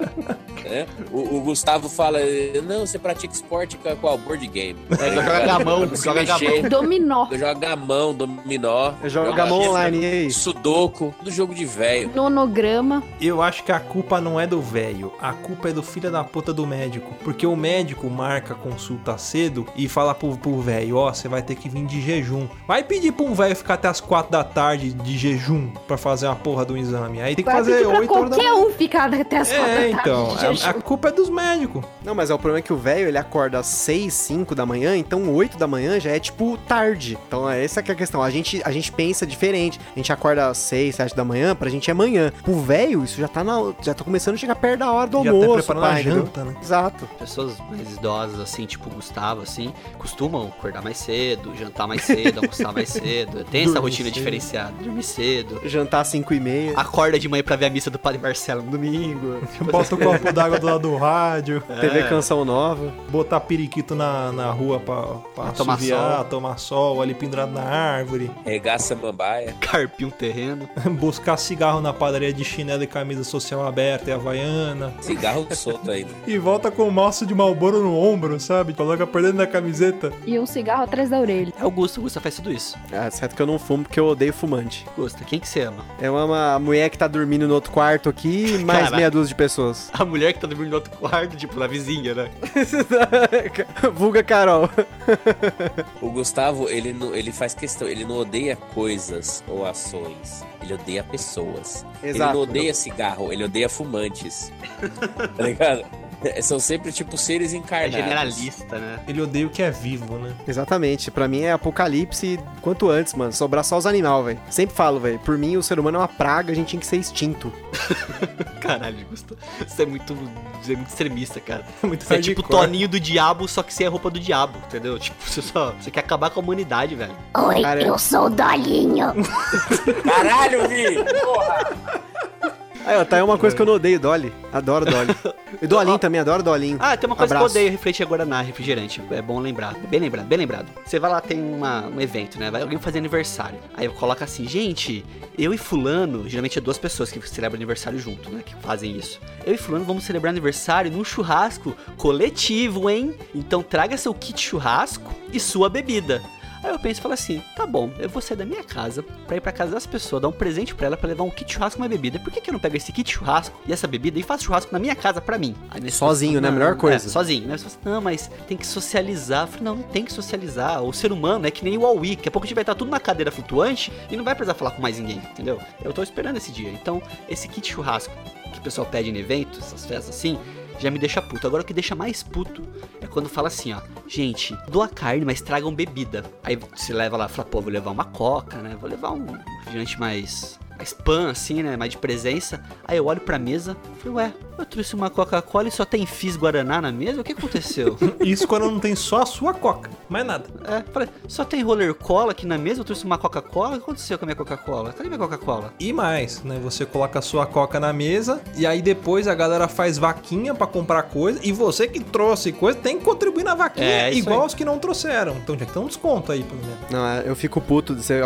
né? [laughs] O, o Gustavo fala, não, você pratica esporte com qual? Board game. [laughs] joga gamão, Não se joga mexer. Dominó. Joga gamão, dominó. Joga gamão online, e aí? Sudoku, tudo jogo de velho. Nonograma. Eu acho que a culpa não é do velho, a culpa é do filho da puta do médico. Porque o médico marca a consulta cedo e fala pro pro velho, ó, você vai ter que vir de jejum. Vai pedir pra um velho ficar até as 4 da tarde de jejum pra fazer uma porra do exame. Aí tem que Vai fazer pedir pra 8 horas da qualquer um ficar até as quatro É, da tarde. então, de a, jejum. a culpa é dos médicos. Não, mas é o problema é que o velho, ele acorda às 6, 5 da manhã, então 8 da manhã já é tipo tarde. Então é essa que é a questão. A gente, a gente pensa diferente. A gente acorda às 6, 7 da manhã, pra gente é manhã. Pro velho, isso já tá na, já tá começando a chegar perto da hora do Já tá almoço, preparando a pai, entendeu? janta, né? Exato. Pessoas mais idosas, assim, tipo o Gustavo, assim, costumam acordar mais cedo, jantar mais cedo, almoçar mais cedo. [laughs] Tem essa Dormir rotina cedo. diferenciada. Dormir cedo. Jantar às 5 e meia. Acorda de manhã pra ver a missa do Padre Marcelo no domingo. [laughs] Bota o copo d'água do lado do rádio, TV É. Canção Nova. botar periquito na, na rua pra, pra tomar assoviar, sol. tomar sol ali pendurado na árvore, Regaça mambaia. Carpir um terreno. [laughs] buscar cigarro na padaria de chinelo e camisa social aberta e havaiana, Cigarro solto ainda. [laughs] e volta com o maço de malboro no ombro, sabe? Coloca por dentro da camiseta. E um cigarro atrás da orelha. É o Gusta, o Gusta faz tudo isso. É certo que eu não fumo porque eu odeio fumante. Gusta, quem que você ama? É uma mulher que tá dormindo no outro quarto aqui, e [laughs] mais Caraca. meia dúzia de pessoas. A mulher que tá dormindo no outro quarto, tipo, na vizinha, né? Vulga Carol. [laughs] O Gustavo, ele, não, ele faz questão, ele não odeia coisas ou ações. Ele odeia pessoas. Ele Exato. não odeia cigarro, ele odeia fumantes. [laughs] tá ligado? É, [laughs] São sempre, tipo, seres É encarnados. generalista, né? Ele odeia o que é vivo, né? Exatamente. Pra mim é apocalipse quanto antes, mano. Sobrar só os animais, velho. Sempre falo, velho. Por mim, o ser humano é uma praga, a gente tinha que ser extinto. [laughs] Caralho, Gusta. Você é muito, você é muito extremista, cara. [laughs] Muito Você é tipo o hardcore. Toninho do Diabo, só que sem a roupa do Diabo, entendeu? Tipo, você só. Você quer acabar com a humanidade, velho. Oi, Cara, eu sou o Dolinho. Caralho, Vi! Aí, ó, tá aí uma coisa que eu não odeio, Dolly. Adoro Dolly. [laughs] E Dolinho também, adoro Dolinho. Ah, tem uma coisa Abraço. que eu odeio, refletir Guaraná, refrigerante. É bom lembrar. Bem lembrado, bem lembrado. Você vai lá, tem uma, um evento, né? Vai alguém fazer aniversário. Aí coloca assim, gente, eu e fulano, geralmente é duas pessoas que celebram aniversário junto, né? Que fazem isso. Eu e fulano vamos celebrar aniversário num churrasco coletivo, hein? Então traga seu kit churrasco e sua bebida. Aí eu penso e falo assim, tá bom, eu vou sair da minha casa pra ir pra casa das pessoas, dar um presente pra ela pra levar um kit churrasco e uma bebida. Por que, que eu não pego esse kit churrasco e essa bebida e faço churrasco na minha casa pra mim? Sozinho, né? Melhor coisa. É, sozinho. Mas você fala, não, mas tem que socializar. Eu falei, não, não tem que socializar. O ser humano é que nem o Huawei. Daqui a pouco a gente vai estar tudo na cadeira flutuante e não vai precisar falar com mais ninguém, entendeu? Eu tô esperando esse dia. Então, esse kit churrasco que o pessoal pede em eventos, essas festas assim, já me deixa puto. Agora o que deixa mais puto é quando fala assim, ó, gente, doa carne, mas tragam bebida. Aí você leva lá, fala, pô, vou levar uma coca, né? Vou levar um refrigerante mais spam, assim, né? Mais de presença. Aí eu olho pra mesa, falei, ué, eu trouxe uma Coca-Cola e só tem Fizz Guaraná na mesa? O que aconteceu? [laughs] Isso quando não tem só a sua coca, mais nada. é, falei, só tem roller cola aqui na mesa? Eu trouxe uma Coca-Cola? O que aconteceu com a minha Coca-Cola? Cadê minha Coca-Cola? E mais, né? Você coloca a sua coca na mesa e aí depois a galera faz vaquinha pra comprar coisa e você que trouxe coisa tem que contribuir na vaquinha É, igual aí. os que não trouxeram. Então tinha que ter um desconto aí, pelo menos. Não, é, eu fico puto, você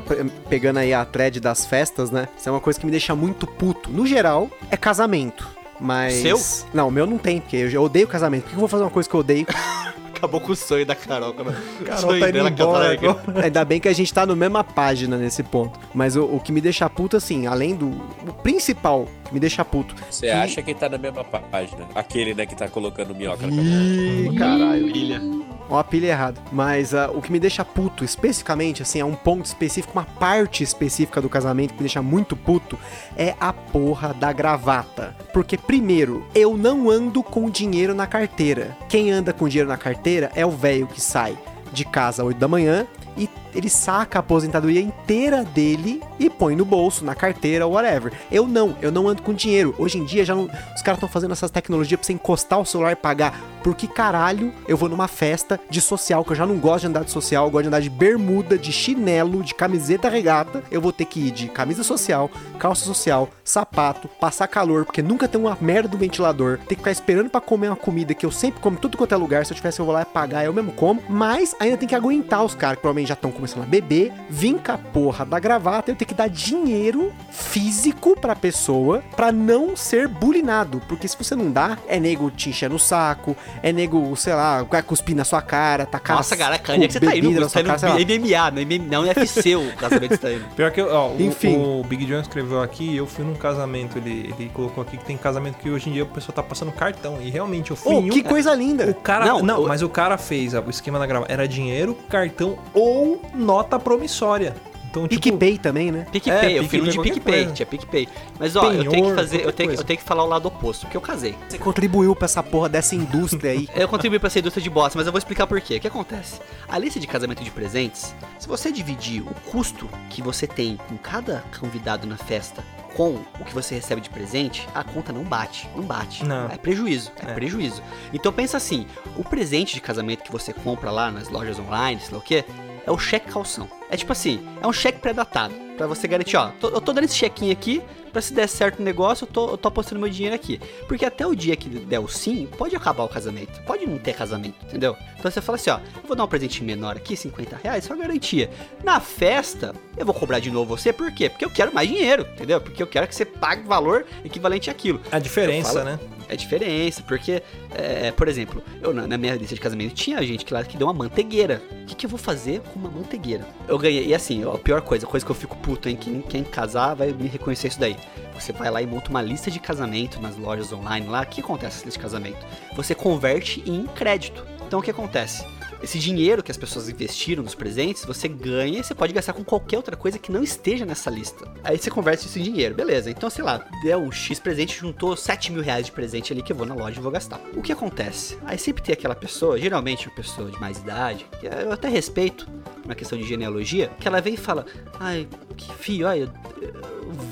pegando aí a thread das festas, né? Isso é uma coisa que me deixa muito puto. No geral, é casamento. Mas. Seu? Não, o meu não tem, porque eu odeio casamento. Por que eu vou fazer uma coisa que eu odeio? [laughs] Acabou com o sonho da Carol. Quando... Carol tá indo embora agora. Ainda bem que a gente tá na mesma página nesse ponto. Mas o, o que me deixa puto, assim, além do. O principal que me deixa puto. Você acha que tá na mesma pá- página? Aquele, né, que tá colocando minhoca na Ih, caralho. Uma pilha errada. Mas ah, o que me deixa puto, especificamente, assim, é um ponto específico, uma parte específica do casamento que me deixa muito puto, é a porra da gravata. Porque, primeiro, eu não ando com dinheiro na carteira. Quem anda com dinheiro na carteira é o velho que sai de casa às 8 da manhã e ele saca a aposentadoria inteira dele e põe no bolso, na carteira, whatever. Eu não, eu não ando com dinheiro. Hoje em dia já não, os caras estão fazendo essas tecnologias pra você encostar o celular e pagar. Por que caralho eu vou numa festa de social, que eu já não gosto de andar de social, eu gosto de andar de bermuda, de chinelo, de camiseta regata. Eu vou ter que ir de camisa social, calça social, sapato, passar calor, porque nunca tem uma merda do ventilador. Ter que ficar esperando pra comer uma comida que eu sempre como tudo quanto é lugar. Se eu tivesse, eu vou lá e pagar, eu mesmo como. Mas ainda tem que aguentar os caras que provavelmente já estão começando a beber, vim com a porra da gravata, eu tenho que dar dinheiro físico pra pessoa pra não ser bulinado. Porque se você não dá, é nego te enchendo o saco, é nego, sei lá, vai cuspir na sua cara, tacar Nossa, caraca, onde é que você tá indo? Você tá cara, indo MMA, não, MMA, não é UFC o [laughs] casamento que você tá indo. Pior que, ó, o- Enfim. O, Big John escreveu aqui, eu fui num casamento, ele, ele colocou aqui que tem casamento que hoje em dia o pessoal tá passando cartão. E realmente eu fui Oh, em um. que coisa O linda! cara. Não, Não, o- mas o cara fez o esquema da grava. Era dinheiro, cartão ou nota promissória. Então, tipo. PicPay também, né? PicPay, É, eu PicPay, de PicPay, tinha PicPay. Mas ó, eu tenho que Penhor, fazer, eu tenho, eu tenho que falar o lado oposto, porque eu casei. Você contribuiu pra essa porra dessa indústria aí. [laughs] Eu contribuí pra essa indústria de bosta, mas eu vou explicar por quê. O que acontece? A lista de casamento de presentes, se você dividir o custo que você tem com cada convidado na festa com o que você recebe de presente, a conta não bate. Não bate. Não. É prejuízo. É, É. prejuízo. Então pensa assim: o presente de casamento que você compra lá nas lojas online, sei lá o quê, é o cheque calção. É tipo assim, é um cheque pré-datado. Pra você garantir, ó, tô- eu tô dando esse chequinho aqui, pra se der certo o negócio, eu tô, eu tô apostando meu dinheiro aqui. Porque até o dia que der o sim, pode acabar o casamento. Pode não ter casamento, entendeu? Então você fala assim, ó, eu vou dar um presente menor aqui, 50 reais, só garantia. Na festa, eu vou cobrar de novo você, por quê? Porque eu quero mais dinheiro, entendeu? Porque eu quero que você pague valor equivalente àquilo. A diferença, falo- né? É diferença, porque, é, por exemplo, eu na, na minha lista de casamento tinha gente que lá que deu uma mantegueira. O que, que eu vou fazer com uma mantegueira? Eu ganhei, e assim, a pior coisa, coisa que eu fico puto, hein? Quem, quem casar vai me reconhecer isso daí. Você vai lá e monta uma lista de casamento nas lojas online lá. O que acontece lista de casamento? Você converte em crédito. Então o que acontece? Esse dinheiro que as pessoas investiram nos presentes, você ganha e você pode gastar com qualquer outra coisa que não esteja nessa lista. Aí você converte isso em dinheiro, beleza. Então, sei lá, deu um X presente, juntou 7 mil reais de presente ali que eu vou na loja e vou gastar. O que acontece? Aí sempre tem aquela pessoa, geralmente uma pessoa de mais idade, que eu até respeito, uma questão de genealogia, que ela vem e fala: Ai, que filho, olha, eu,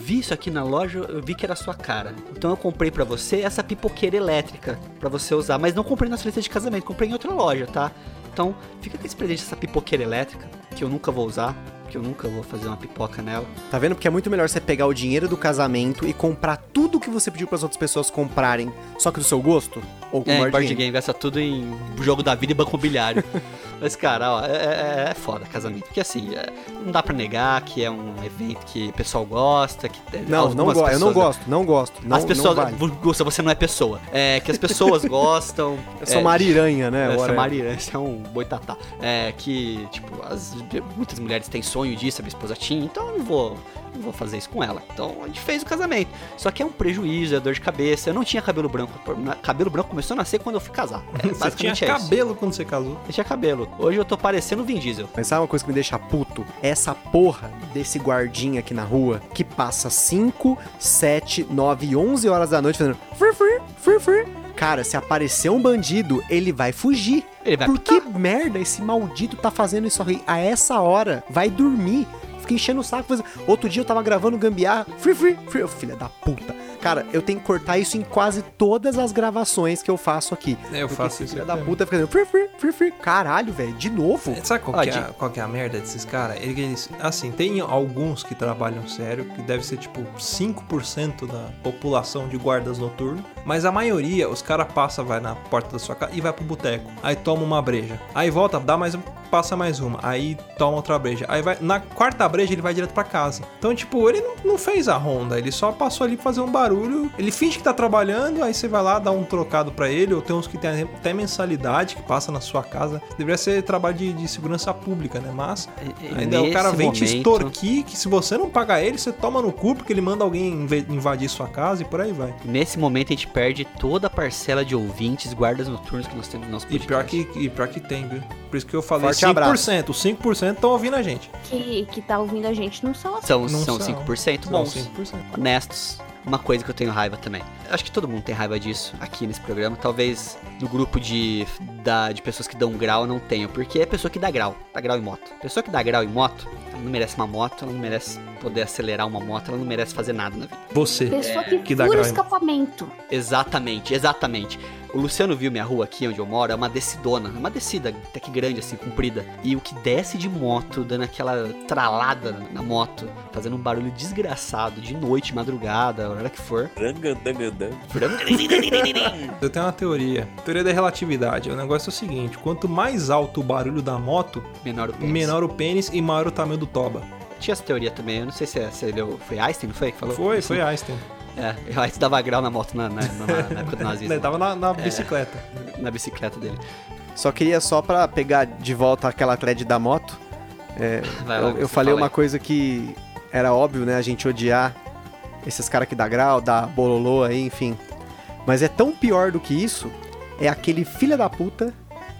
vi isso aqui na loja, eu vi que era a sua cara. Então eu comprei pra você essa pipoqueira elétrica pra você usar, mas não comprei na sua lista de casamento, comprei em outra loja, tá? Então, fica com esse presente dessa pipoqueira elétrica, que eu nunca vou usar, que eu nunca vou fazer uma pipoca nela. Tá vendo? Porque é muito melhor você pegar o dinheiro do casamento e comprar tudo que você pediu pras outras pessoas comprarem, só que do seu gosto? Ou com É, board game? game, gasta tudo em jogo da vida e banco imobiliário. [laughs] Mas, cara, ó, é, é- é foda casamento. Porque assim, é, não dá pra negar que é um evento que o pessoal gosta. Que, é, Não, não gosto. Eu não pessoas- gosto, não gosto. Não, as pessoas. não vale. Gusta, você não é pessoa. É que as pessoas [laughs] gostam. Eu sou é, mariranha, né? Whatever. Maria, esse é um boitatá. É que, tipo, as, muitas mulheres têm sonho disso, a minha esposa tinha, então eu não vou, não vou fazer isso com ela. Então a gente fez o casamento. Só que é um prejuízo, é dor de cabeça. Eu não tinha cabelo branco. Cabelo branco começou a nascer quando eu fui casar. [laughs] É, Você tinha é isso. cabelo quando você casou. Eu tinha cabelo. Hoje eu tô parecendo o Vin Diesel. Mas sabe uma coisa que me deixa puto? Essa porra desse guardinha aqui na rua que passa 5, 7, 9 e 11 horas da noite fazendo fur, fur, fur, fur. Cara, se aparecer um bandido, ele vai fugir. Ele vai Por que merda esse maldito tá fazendo isso aí a essa hora? Vai dormir. Enchendo o saco. Outro dia eu tava gravando gambiarra, free, free, free. Filha da puta. Cara, eu tenho que cortar isso em quase todas as gravações que eu faço aqui. Eu Porque faço isso aqui da puta fica free, free, free, free. Caralho, velho, de novo? Sabe qual, Ó, que é, de- a- qual que é a merda desses caras? Eles, assim, tem alguns que trabalham sério, que deve ser tipo 5% da população de guardas noturnos, mas a maioria, os caras passam, vai na porta da sua casa e vai pro boteco. Aí toma uma breja. Aí volta, dá mais um, passa mais uma. Aí toma outra breja. Aí vai, na quarta breja ele vai direto pra casa. Então, tipo, ele não, não fez a ronda, ele só passou ali pra fazer um barulho. Ele finge que tá trabalhando, aí você vai lá dar um trocado pra ele, ou tem uns que tem até mensalidade que passa na sua casa. Deveria ser trabalho de, de segurança pública, né? Mas E- ainda o cara vem te momento- extorquir, que se você não pagar ele, você toma no cu, porque ele manda alguém invadir sua casa e por aí vai. Nesse momento a gente perde toda a parcela de ouvintes, guardas noturnos que nós temos no nosso E podcast. pior que, e pior que tem, viu? Por isso que eu falei Forte 5%. abraço. Os 5% estão ouvindo a gente. Que, que tá ouvindo a gente não são assim. São, Não são são. 5% São bons, 5%. honestos. Uma coisa que eu tenho raiva também. Acho que todo mundo tem raiva disso aqui nesse programa. Talvez no grupo de, da, de pessoas que dão grau não tenha. Porque é pessoa que dá grau. Dá grau em moto. Pessoa que dá grau em moto, ela não merece uma moto, ela não merece poder acelerar uma moto, ela não merece fazer nada na vida. Você. Pessoa que, que dá grau em- escapamento. Exatamente, exatamente. O Luciano viu minha rua aqui onde eu moro, é uma descidona, é uma descida até que grande, assim, comprida. E o que desce de moto, dando aquela tralada na moto, fazendo um barulho desgraçado, de noite, madrugada, a hora que for. [laughs] Eu tenho uma teoria. Teoria da relatividade. O negócio é o seguinte: quanto mais alto o barulho da moto, Menor o pênis. menor o pênis e maior o tamanho do toba. Tinha essa teoria também, eu não sei se, é, se ele foi Einstein, não foi que falou? Foi, foi Einstein. É, o Einstein dava grau na moto na, na, na- na época do nazismo, Ele tava na, na bicicleta. na bicicleta dele. Só queria só pra pegar de volta aquela thread da moto. é, Vai eu, eu falei fala uma aí. coisa que era óbvio, né? A gente odiar esses caras que dá grau, dá bololô aí, enfim. Mas é tão pior do que isso, é aquele filho da puta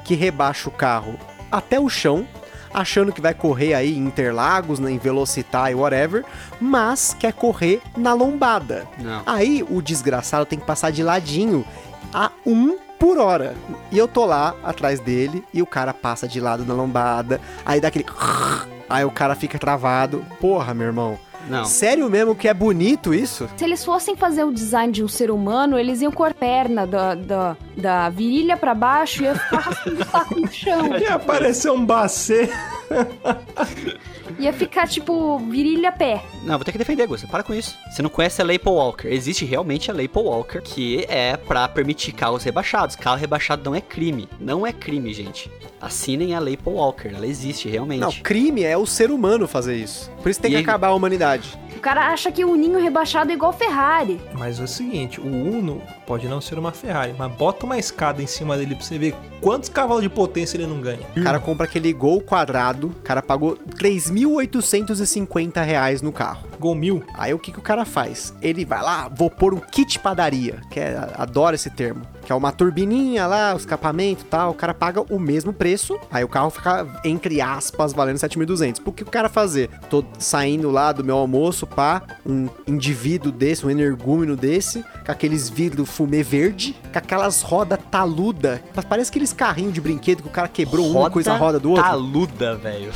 que rebaixa o carro até o chão, achando que vai correr aí em Interlagos, né, em Velocitar e whatever, mas quer correr na lombada. Não. Aí o desgraçado tem que passar de ladinho a um por hora. E eu tô lá atrás dele e o cara passa de lado na lombada. Aí dá aquele. [laughs] Aí o cara fica travado. Porra, meu irmão. Não. Sério mesmo que é bonito isso? Se eles fossem fazer o design de um ser humano, eles iam com a perna da, da, da virilha pra baixo e ia ficar arrastando o saco no chão. [laughs] E apareceu um bacê. [laughs] Ia ficar, tipo, virilha pé. Não, vou ter que defender, Gusta. Para com isso. Você não conhece a Lei Paul Walker. Existe realmente a Lei Paul Walker, que é pra permitir carros rebaixados. Carro rebaixado não é crime. Não é crime, gente. Assinem a Lei Paul Walker. Ela existe realmente. Não, crime é o ser humano fazer isso. Por isso tem E que aí- acabar a humanidade. O cara acha que o ninho rebaixado é igual Ferrari. Mas é o seguinte: o Uno pode não ser uma Ferrari, mas bota uma escada em cima dele pra você ver quantos cavalos de potência ele não ganha. O cara compra aquele gol quadrado, o cara pagou 3.850 reais no carro. Gol mil. Aí o que, que o cara faz? Ele vai lá, vou pôr um kit padaria, que é, adoro esse termo, que é uma turbininha lá, o escapamento e tal, o cara paga o mesmo preço, aí o carro fica, entre aspas, valendo 7.200. Por que o cara fazer? Tô saindo lá do meu almoço, pá, um indivíduo desse, um energúmeno desse, com aqueles vidros fumê verde, com aquelas rodas taluda, parece aqueles carrinhos de brinquedo que o cara quebrou uma coisa a roda do outro. Taluda, velho.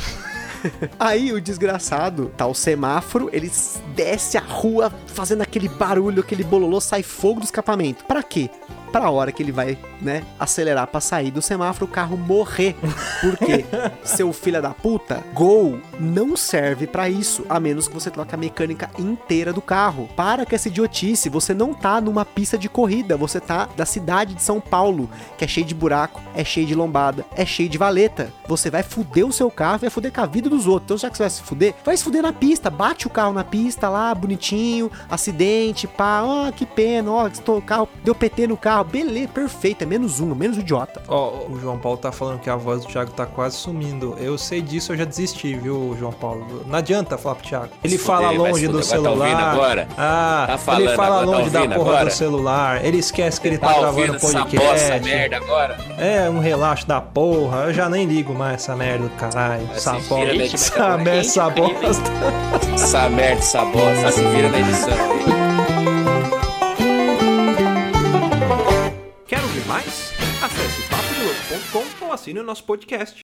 [laughs] Aí o desgraçado, tá o semáforo, ele desce a rua fazendo aquele barulho, aquele bololô, sai fogo do escapamento. Pra quê? Pra hora que ele vai, né, acelerar pra sair do semáforo, o carro morrer. Por quê? [laughs] Seu filho da puta, Gol não serve pra isso, a menos que você troque a mecânica inteira do carro. Para com essa idiotice, você não tá numa pista de corrida, você tá da cidade de São Paulo, que é cheio de buraco, é cheio de lombada, é cheio de valeta. Você vai fuder o seu carro, vai fuder com a vida dos outros. Então, já que você vai se fuder, vai se fuder na pista, bate o carro na pista lá, bonitinho, acidente, pá, ó, que pena, ó, estou- o carro deu PT no carro, beleza, perfeito, é menos um, menos um idiota. Ó, o João Paulo tá falando que a voz do Thiago tá quase sumindo. Eu sei disso, eu já desisti, viu, João Paulo? Não adianta falar pro Thiago. Ele fala longe do. Agora tá celular. agora? Ah, Tá falando, ele fala agora tá longe da porra agora? do celular. Ele esquece que ele tá, Tá gravando essa podcast. bosta merda agora? É, um relaxo da porra. Eu já nem ligo mais essa merda do caralho. Essa bosta. né, Essa merda, essa bosta. Essa merda, essa bosta, se vira na edição papodelouco.com ou assine o nosso podcast.